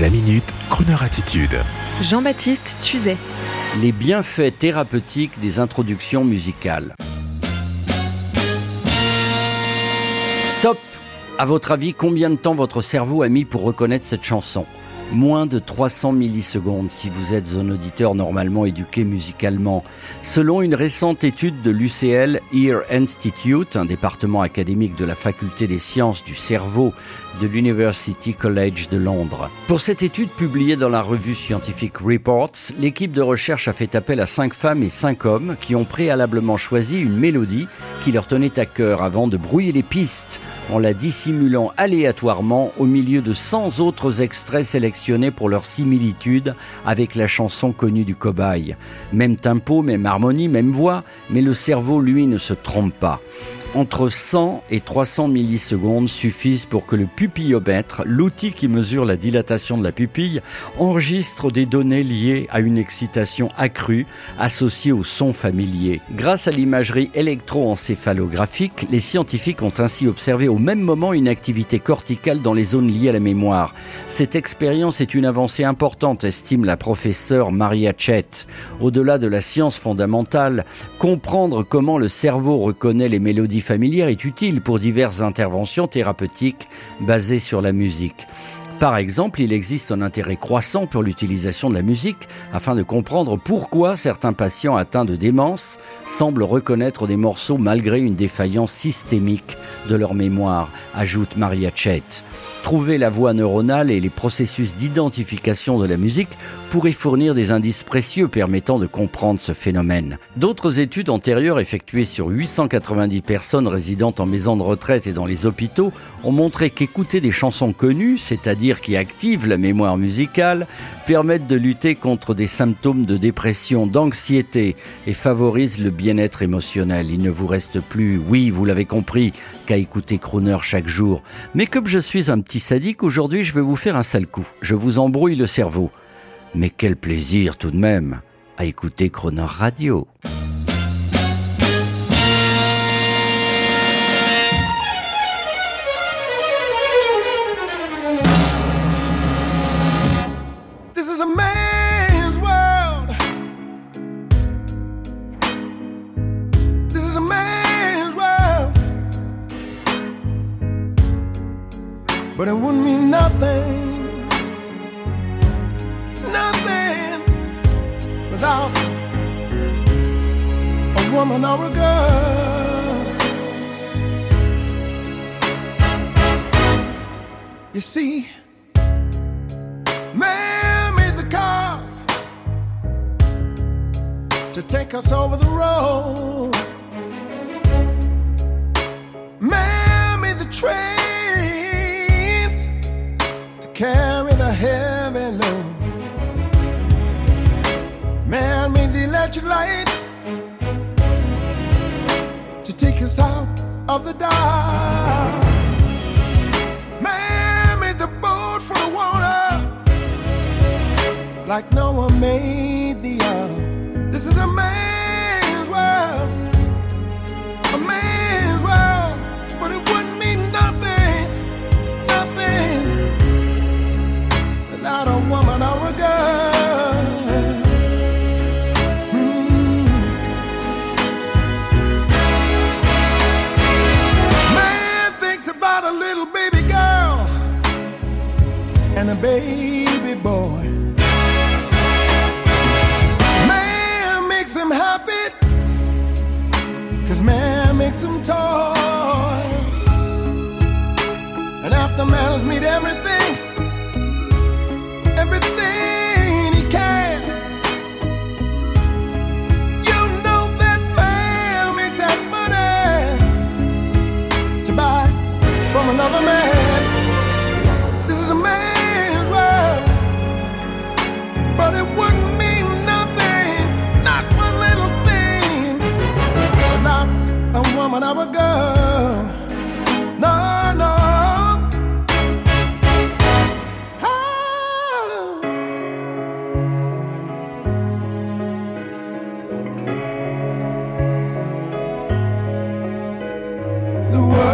La minute, Kroneur attitude. Jean-Baptiste Tuzet. Les bienfaits thérapeutiques des introductions musicales. Stop À votre avis, combien de temps votre cerveau a mis pour reconnaître cette chanson? Moins de 300 millisecondes si vous êtes un auditeur normalement éduqué musicalement. Selon une récente étude de l'UCL Ear Institute, un département académique de la faculté des sciences du cerveau de l'University College de Londres. Pour cette étude publiée dans la revue scientifique Reports, l'équipe de recherche a fait appel à cinq femmes et cinq hommes qui ont préalablement choisi une mélodie qui leur tenait à cœur avant de brouiller les pistes en la dissimulant aléatoirement au milieu de 100 autres extraits sélectionnés pour leur similitude avec la chanson connue du cobaye. Même tempo, même harmonie, même voix, mais le cerveau, lui, ne se trompe pas. Entre 100 et 300 millisecondes suffisent pour que le pupillomètre, l'outil qui mesure la dilatation de la pupille, enregistre des données liées à une excitation accrue associée au son familier. Grâce à l'imagerie électroencéphalographique, les scientifiques ont ainsi observé au même moment une activité corticale dans les zones liées à la mémoire. Cette expérience est une avancée importante, estime la professeure Maria Chet. Au-delà de la science fondamentale, comprendre comment le cerveau reconnaît les mélodies familières est utile pour diverses interventions thérapeutiques basées sur la musique. Par exemple, il existe un intérêt croissant pour l'utilisation de la musique afin de comprendre pourquoi certains patients atteints de démence semblent reconnaître des morceaux malgré une défaillance systémique de leur mémoire, ajoute Maria Chet. Trouver la voie neuronale et les processus d'identification de la musique pourraient fournir des indices précieux permettant de comprendre ce phénomène. D'autres études antérieures effectuées sur 890 personnes résidant en maison de retraite et dans les hôpitaux ont montré qu'écouter des chansons connues, c'est-à-dire qui activent la mémoire musicale, permettent de lutter contre des symptômes de dépression, d'anxiété et favorisent le bien-être émotionnel. Il ne vous reste plus, oui, vous l'avez compris, qu'à écouter Crooner chaque jour. Mais comme je suis un petit sadique, aujourd'hui je vais vous faire un sale coup. Je vous embrouille le cerveau. Mais quel plaisir tout de même à écouter Croner Radio. But it wouldn't mean nothing, nothing without a woman or a girl. You see, man made the cars to take us over the road. Carry the heavy load. Man made the electric light to take us out of the dark. Man made the boat for the water like Noah made the and a baby boy. Man makes them happy, cause man makes them toys. And after man has made woman or a girl. No, no. Oh. The world.